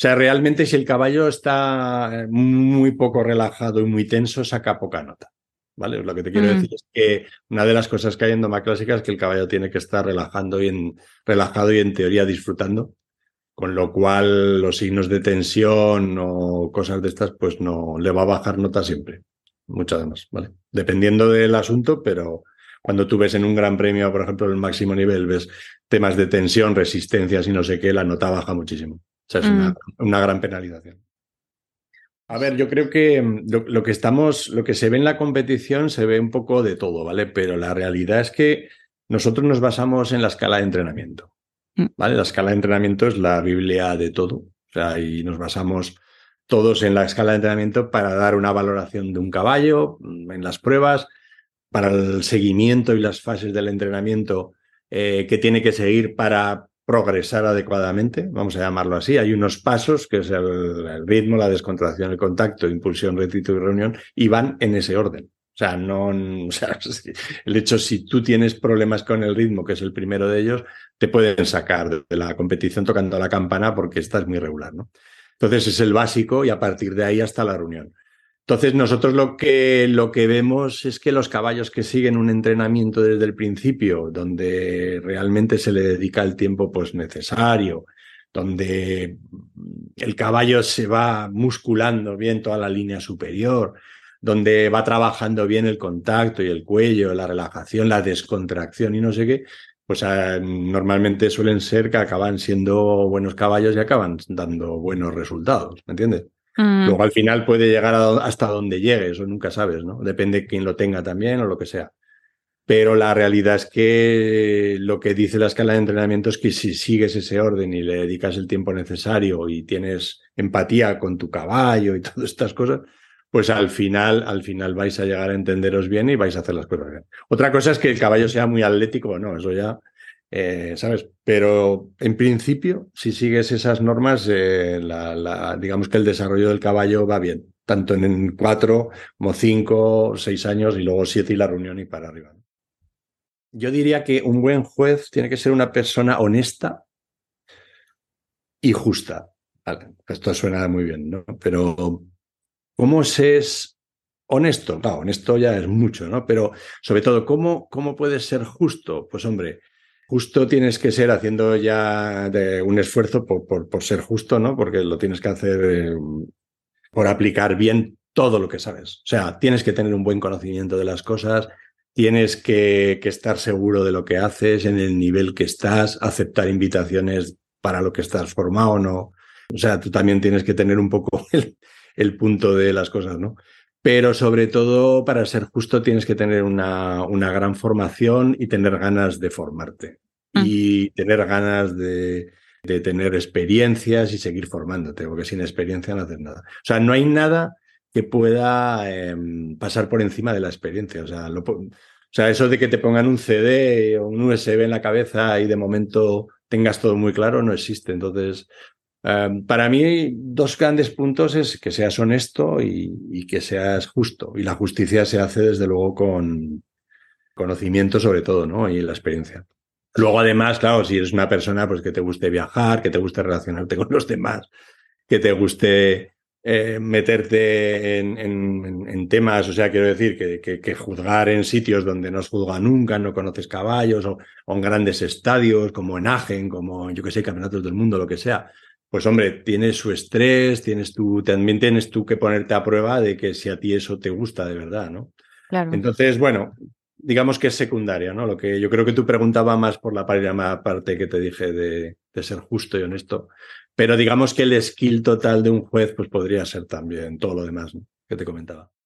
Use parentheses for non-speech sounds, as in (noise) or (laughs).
sea, realmente si el caballo está muy poco relajado y muy tenso, saca poca nota. ¿Vale? Lo que te quiero Mm. decir es que una de las cosas que hay en doma clásica es que el caballo tiene que estar relajando y en, relajado y en teoría disfrutando, con lo cual los signos de tensión o cosas de estas, pues no le va a bajar nota siempre. Mucho además, ¿vale? Dependiendo del asunto, pero cuando tú ves en un gran premio, por ejemplo, el máximo nivel, ves temas de tensión, resistencias y no sé qué, la nota baja muchísimo. O sea, es una, una gran penalización. A ver, yo creo que mm, lo, lo que estamos, lo que se ve en la competición se ve un poco de todo, ¿vale? Pero la realidad es que nosotros nos basamos en la escala de entrenamiento. Mm. ¿Vale? La escala de entrenamiento es la Biblia de todo. O sea, y nos basamos todos en la escala de entrenamiento para dar una valoración de un caballo, mm, en las pruebas, para el seguimiento y las fases del entrenamiento eh, que tiene que seguir para progresar adecuadamente, vamos a llamarlo así. Hay unos pasos, que es el, ritmo, la descontracción, el contacto, impulsión, retrito y reunión, y van en ese orden. O sea, no, (laughs) el hecho, si tú tienes problemas con el ritmo, que es el primero de ellos, te pueden sacar de la competición tocando la campana porque estás muy regular, ¿no? Entonces es el básico y a partir de ahí hasta la reunión. Entonces nosotros lo que, lo que vemos es que los caballos que siguen un entrenamiento desde el principio, donde realmente se le dedica el tiempo pues, necesario, donde el caballo se va musculando bien toda la línea superior, donde va trabajando bien el contacto y el cuello, la relajación, la descontracción y no sé qué, pues eh, normalmente suelen ser que acaban siendo buenos caballos y acaban dando buenos resultados, ¿me entiendes? Luego al final puede llegar hasta donde llegue, eso nunca sabes, ¿no? Depende de quién lo tenga también o lo que sea. Pero la realidad es que lo que dice la escala de entrenamiento es que si sigues ese orden y le dedicas el tiempo necesario y tienes empatía con tu caballo y (laughs) todas estas cosas, pues al final, al final vais a llegar a entenderos bien y vais a hacer las cosas bien. Otra cosa es que el caballo sea muy atlético o no, eso ya, eh, ¿sabes? Pero en principio, si sigues esas normas, eh, digamos que el desarrollo del caballo va bien, tanto en cuatro como cinco, seis años y luego siete y la reunión y para arriba. Yo diría que un buen juez tiene que ser una persona honesta y justa. Esto suena muy bien, ¿no? Pero ¿cómo se es honesto? Claro, honesto ya es mucho, ¿no? Pero sobre todo, ¿cómo, cómo puedes ser justo? Pues hombre, justo tienes que ser haciendo ya de un esfuerzo por, por, por, ser justo, ¿no? Porque lo tienes que hacer eh, por aplicar bien todo lo que sabes. O sea, tienes que tener un buen conocimiento de las cosas, tienes que, que, estar seguro de lo que haces, en el nivel que estás, aceptar invitaciones para lo que estás formado o no. O sea, tú también tienes que tener un poco (laughs) el, el punto de las cosas, ¿no? Pero sobre todo, para ser justo, tienes que tener una, una gran formación y tener ganas de formarte. Mm. Y tener ganas de, de, tener experiencias y seguir formándote, porque sin experiencia no haces nada. O sea, no hay nada que pueda eh, pasar por encima de la experiencia. O sea, lo, o sea, eso de que te pongan un CD o un USB en la cabeza y de momento tengas todo muy claro, no existe. Entonces, Um, para mí, dos grandes puntos es que seas honesto y, y, que seas justo. Y la justicia se hace, desde luego, con conocimiento sobre todo, ¿no? Y la experiencia. Luego, además, claro, si eres una persona pues, que te guste viajar, que te guste relacionarte con los demás, que te guste eh, meterte en, en, en, temas, o sea, quiero decir, que, que, que, juzgar en sitios donde no has juzgado nunca, no conoces caballos, o, o en grandes estadios, como en Agen, como, yo que sé, campeonatos del mundo, lo que sea pues hombre, tienes su estrés, tienes tú, también tienes tú que ponerte a prueba de que si a ti eso te gusta de verdad, ¿no? Claro. Entonces, bueno, digamos que es secundaria, ¿no? Lo que yo creo que tú preguntaba más por la parte que te dije de, de ser justo y honesto, pero digamos que el skill total de un juez, pues podría ser también todo lo demás ¿no? que te comentaba.